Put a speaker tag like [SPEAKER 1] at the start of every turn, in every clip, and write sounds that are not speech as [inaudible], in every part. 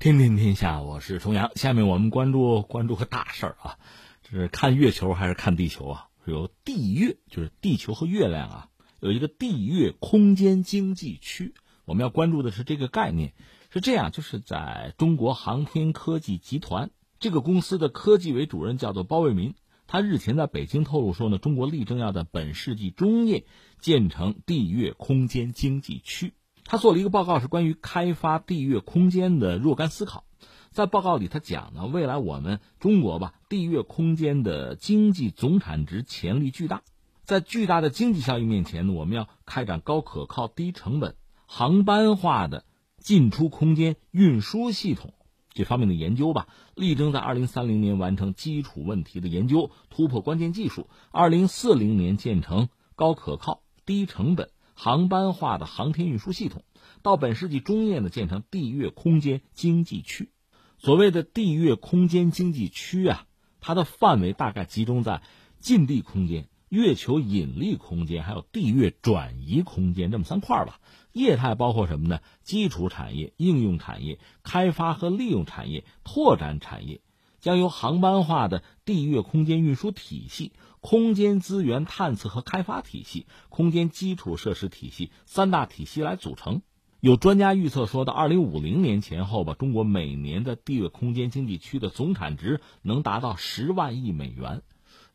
[SPEAKER 1] 天天天下，我是重阳。下面我们关注关注个大事儿啊，这是看月球还是看地球啊？有地月，就是地球和月亮啊，有一个地月空间经济区。我们要关注的是这个概念，是这样，就是在中国航天科技集团这个公司的科技委主任叫做包为民，他日前在北京透露说呢，中国力争要在本世纪中叶建成地月空间经济区。他做了一个报告，是关于开发地月空间的若干思考。在报告里，他讲呢，未来我们中国吧，地月空间的经济总产值潜力巨大，在巨大的经济效益面前呢，我们要开展高可靠、低成本、航班化的进出空间运输系统这方面的研究吧，力争在二零三零年完成基础问题的研究，突破关键技术，二零四零年建成高可靠、低成本。航班化的航天运输系统，到本世纪中叶呢，建成地月空间经济区。所谓的地月空间经济区啊，它的范围大概集中在近地空间、月球引力空间，还有地月转移空间这么三块吧。业态包括什么呢？基础产业、应用产业、开发和利用产业、拓展产业，将由航班化的地月空间运输体系。空间资源探测和开发体系、空间基础设施体系三大体系来组成。有专家预测说，到二零五零年前后吧，中国每年的地月空间经济区的总产值能达到十万亿美元。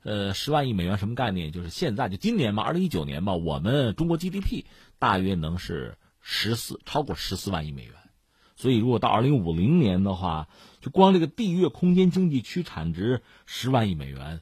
[SPEAKER 1] 呃，十万亿美元什么概念？就是现在就今年嘛，二零一九年吧，我们中国 GDP 大约能是十四，超过十四万亿美元。所以，如果到二零五零年的话，就光这个地月空间经济区产值十万亿美元。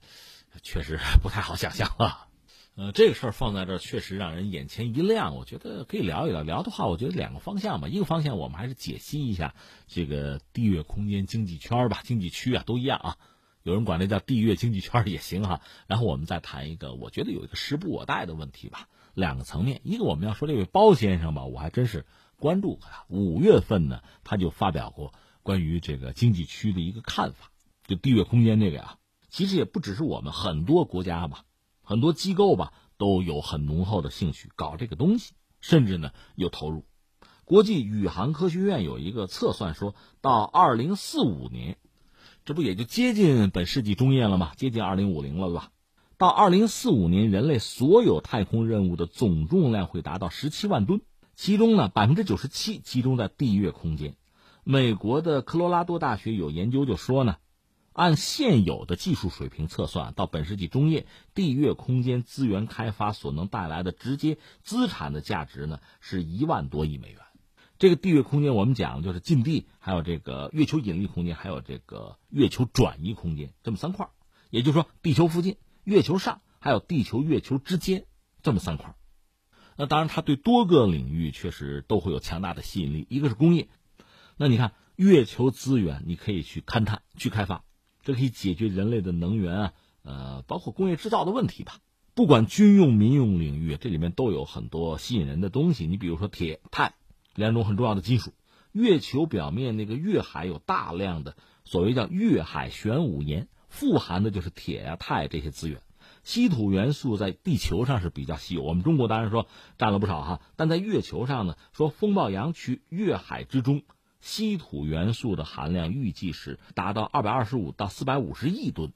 [SPEAKER 1] 确实不太好想象啊，呃，这个事儿放在这儿确实让人眼前一亮。我觉得可以聊一聊，聊的话，我觉得两个方向吧。一个方向我们还是解析一下这个地月空间经济圈吧，经济区啊都一样啊，有人管这叫地月经济圈也行哈。然后我们再谈一个，我觉得有一个时不我待的问题吧，两个层面。一个我们要说这位包先生吧，我还真是关注他。五月份呢，他就发表过关于这个经济区的一个看法，就地月空间这个呀。其实也不只是我们，很多国家吧，很多机构吧，都有很浓厚的兴趣搞这个东西，甚至呢有投入。国际宇航科学院有一个测算，说到二零四五年，这不也就接近本世纪中叶了吗？接近二零五零了，吧？到二零四五年，人类所有太空任务的总重量会达到十七万吨，其中呢百分之九十七集中在地月空间。美国的科罗拉多大学有研究就说呢。按现有的技术水平测算，到本世纪中叶，地月空间资源开发所能带来的直接资产的价值呢，是一万多亿美元。这个地月空间，我们讲就是近地，还有这个月球引力空间，还有这个月球转移空间，这么三块。也就是说，地球附近、月球上，还有地球、月球之间这么三块。那当然，它对多个领域确实都会有强大的吸引力。一个是工业，那你看月球资源，你可以去勘探、去开发。这可以解决人类的能源啊，呃，包括工业制造的问题吧。不管军用、民用领域，这里面都有很多吸引人的东西。你比如说铁、钛两种很重要的金属。月球表面那个月海有大量的所谓叫月海玄武岩，富含的就是铁呀、钛这些资源。稀土元素在地球上是比较稀有，我们中国当然说占了不少哈，但在月球上呢，说风暴洋区月海之中。稀土元素的含量预计是达到二百二十五到四百五十亿吨，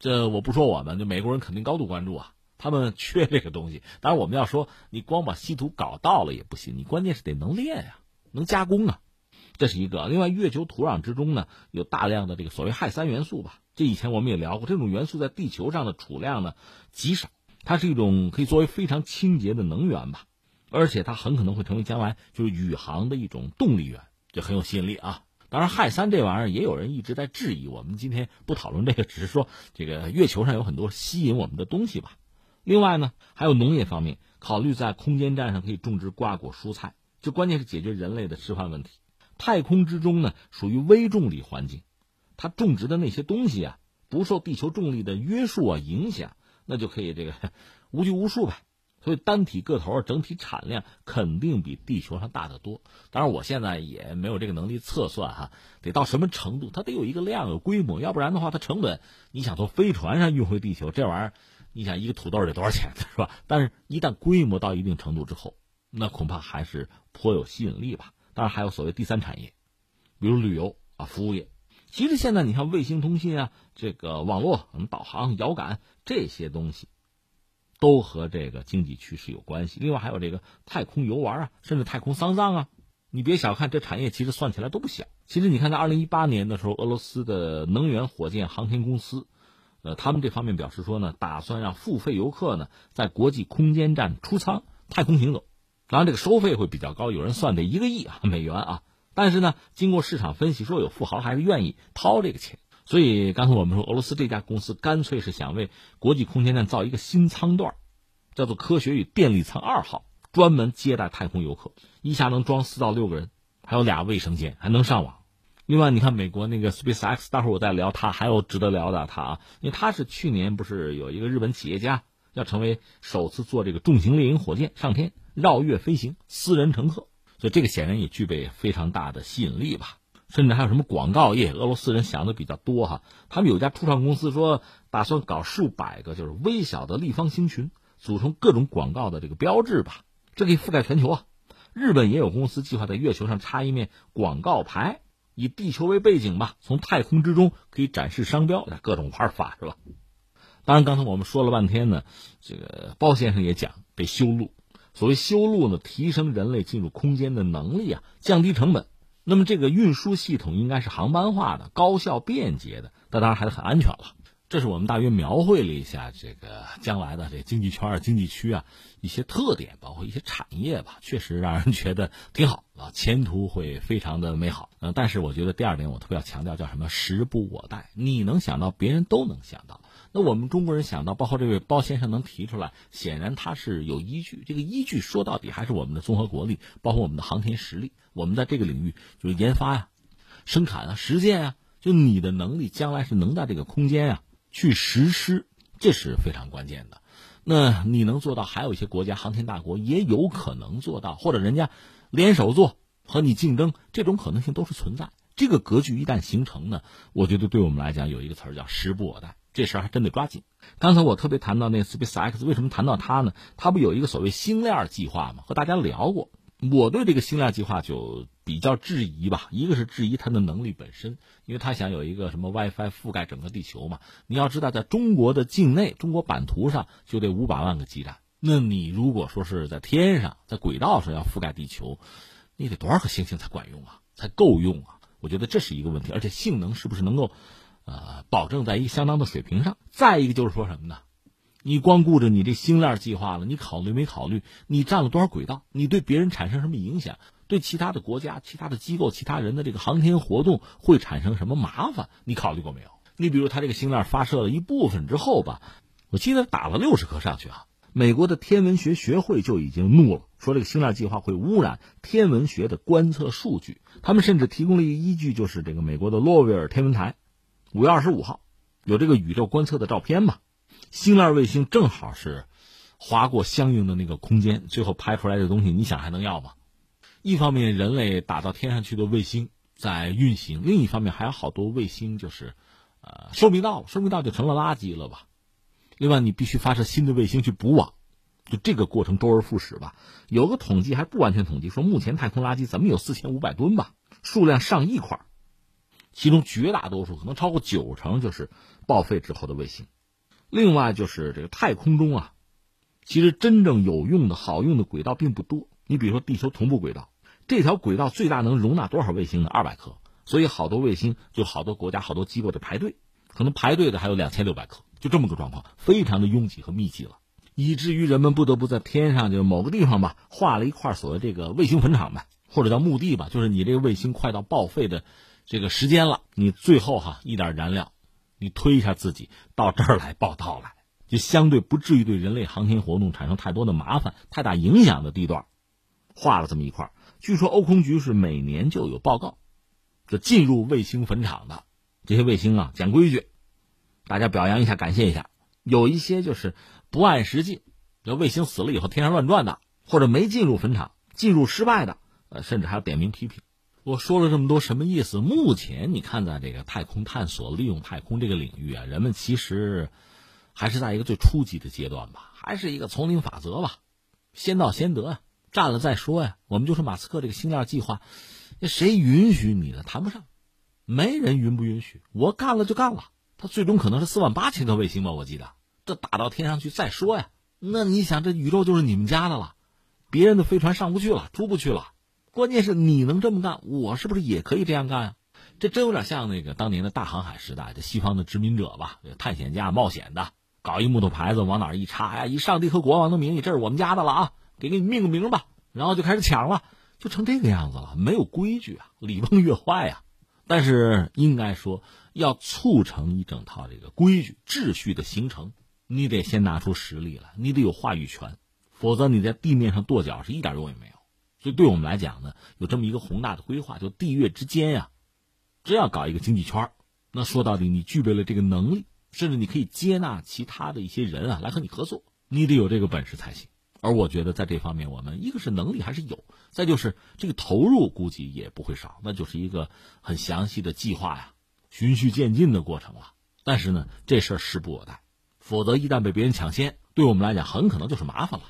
[SPEAKER 1] 这我不说我们，就美国人肯定高度关注啊，他们缺这个东西。当然，我们要说你光把稀土搞到了也不行，你关键是得能炼呀，能加工啊，这是一个。另外，月球土壤之中呢有大量的这个所谓氦三元素吧，这以前我们也聊过，这种元素在地球上的储量呢极少，它是一种可以作为非常清洁的能源吧，而且它很可能会成为将来就是宇航的一种动力源。就很有吸引力啊！当然，氦三这玩意儿也有人一直在质疑。我们今天不讨论这个，只是说这个月球上有很多吸引我们的东西吧。另外呢，还有农业方面，考虑在空间站上可以种植瓜果蔬菜，就关键是解决人类的吃饭问题。太空之中呢，属于微重力环境，它种植的那些东西啊，不受地球重力的约束啊影响，那就可以这个 [laughs] 无拘无束呗。所以单体个头整体产量肯定比地球上大得多。当然，我现在也没有这个能力测算哈，得到什么程度，它得有一个量有规模，要不然的话，它成本，你想从飞船上运回地球，这玩意儿，你想一个土豆得多少钱，[laughs] 是吧？但是，一旦规模到一定程度之后，那恐怕还是颇有吸引力吧。当然，还有所谓第三产业，比如旅游啊、服务业。其实现在你看卫星通信啊，这个网络、导航、遥感这些东西，都和这个经济趋势有关系。另外还有这个太空游玩啊，甚至太空丧葬啊。你别小看这产业，其实算起来都不小。其实你看，在二零一八年的时候，俄罗斯的能源火箭航天公司，呃，他们这方面表示说呢，打算让付费游客呢在国际空间站出舱太空行走。当然，这个收费会比较高，有人算得一个亿啊美元啊。但是呢，经过市场分析，说有富豪还是愿意掏这个钱。所以刚才我们说，俄罗斯这家公司干脆是想为国际空间站造一个新舱段，叫做“科学与电力舱二号”，专门接待太空游客，一下能装四到六个人，还有俩卫生间，还能上网。另外，你看美国那个 SpaceX，待会儿我再聊它，还有值得聊的它啊，因为它是去年不是有一个日本企业家要成为首次做这个重型猎鹰火箭上天绕月飞行，私人乘客。所以这个显然也具备非常大的吸引力吧，甚至还有什么广告业，俄罗斯人想的比较多哈。他们有家初创公司说，打算搞数百个就是微小的立方星群，组成各种广告的这个标志吧，这可以覆盖全球啊。日本也有公司计划在月球上插一面广告牌，以地球为背景吧，从太空之中可以展示商标，各种玩法是吧？当然，刚才我们说了半天呢，这个包先生也讲得修路。所谓修路呢，提升人类进入空间的能力啊，降低成本。那么这个运输系统应该是航班化的、高效便捷的，那当然还是很安全了。这是我们大约描绘了一下这个将来的这经济圈、经济区啊一些特点，包括一些产业吧，确实让人觉得挺好啊，前途会非常的美好。嗯，但是我觉得第二点我特别要强调，叫什么“时不我待”，你能想到，别人都能想到。那我们中国人想到，包括这位包先生能提出来，显然他是有依据。这个依据说到底还是我们的综合国力，包括我们的航天实力。我们在这个领域就是研发呀、生产啊、实践啊，就你的能力将来是能在这个空间啊去实施，这是非常关键的。那你能做到，还有一些国家航天大国也有可能做到，或者人家联手做和你竞争，这种可能性都是存在。这个格局一旦形成呢，我觉得对我们来讲有一个词儿叫“时不我待”。这事儿还真得抓紧。刚才我特别谈到那 SpaceX，为什么谈到它呢？它不有一个所谓星链计划吗？和大家聊过。我对这个星链计划就比较质疑吧。一个是质疑它的能力本身，因为它想有一个什么 WiFi 覆盖整个地球嘛。你要知道，在中国的境内，中国版图上就得五百万个基站。那你如果说是在天上，在轨道上要覆盖地球，你得多少颗星星才管用啊？才够用啊？我觉得这是一个问题。而且性能是不是能够？呃，保证在一个相当的水平上。再一个就是说什么呢？你光顾着你这星链计划了，你考虑没考虑你占了多少轨道？你对别人产生什么影响？对其他的国家、其他的机构、其他人的这个航天活动会产生什么麻烦？你考虑过没有？你比如他这个星链发射了一部分之后吧，我记得打了六十颗上去啊。美国的天文学学会就已经怒了，说这个星链计划会污染天文学的观测数据。他们甚至提供了一个依据，就是这个美国的洛维尔天文台。五月二十五号，有这个宇宙观测的照片嘛？星链卫星正好是划过相应的那个空间，最后拍出来的东西，你想还能要吗？一方面，人类打到天上去的卫星在运行；另一方面，还有好多卫星就是呃寿命到了，寿命到就成了垃圾了吧？另外，你必须发射新的卫星去补网，就这个过程周而复始吧。有个统计还不完全统计，说目前太空垃圾怎么有四千五百吨吧，数量上亿块。其中绝大多数可能超过九成就是报废之后的卫星，另外就是这个太空中啊，其实真正有用的好用的轨道并不多。你比如说地球同步轨道，这条轨道最大能容纳多少卫星呢？二百颗。所以好多卫星就好多国家好多机构得排队，可能排队的还有两千六百颗，就这么个状况，非常的拥挤和密集了，以至于人们不得不在天上就某个地方吧，画了一块所谓这个卫星坟场吧，或者叫墓地吧，就是你这个卫星快到报废的。这个时间了，你最后哈一点燃料，你推一下自己到这儿来报道来，就相对不至于对人类航天活动产生太多的麻烦、太大影响的地段，画了这么一块。据说欧空局是每年就有报告，这进入卫星坟场的这些卫星啊，讲规矩，大家表扬一下，感谢一下。有一些就是不按时进，这卫星死了以后天上乱转的，或者没进入坟场、进入失败的，呃，甚至还要点名批评。我说了这么多，什么意思？目前你看，在这个太空探索、利用太空这个领域啊，人们其实还是在一个最初级的阶段吧，还是一个丛林法则吧，先到先得啊，占了再说呀。我们就说马斯克这个星链计划，那谁允许你的？谈不上，没人允不允许，我干了就干了。他最终可能是四万八千颗卫星吧，我记得，这打到天上去再说呀。那你想，这宇宙就是你们家的了，别人的飞船上不去了，出不去了。关键是你能这么干，我是不是也可以这样干啊？这真有点像那个当年的大航海时代的西方的殖民者吧，探险家、冒险的，搞一木头牌子往哪一插，哎，以上帝和国王的名义，这是我们家的了啊，给给你命个名吧，然后就开始抢了，就成这个样子了，没有规矩啊，礼崩乐坏呀。但是应该说，要促成一整套这个规矩秩序的形成，你得先拿出实力来，你得有话语权，否则你在地面上跺脚是一点用也没有。所以，对我们来讲呢，有这么一个宏大的规划，就地月之间呀，真要搞一个经济圈那说到底，你具备了这个能力，甚至你可以接纳其他的一些人啊来和你合作，你得有这个本事才行。而我觉得在这方面，我们一个是能力还是有，再就是这个投入估计也不会少，那就是一个很详细的计划呀，循序渐进的过程了。但是呢，这事儿时不我待，否则一旦被别人抢先，对我们来讲很可能就是麻烦了。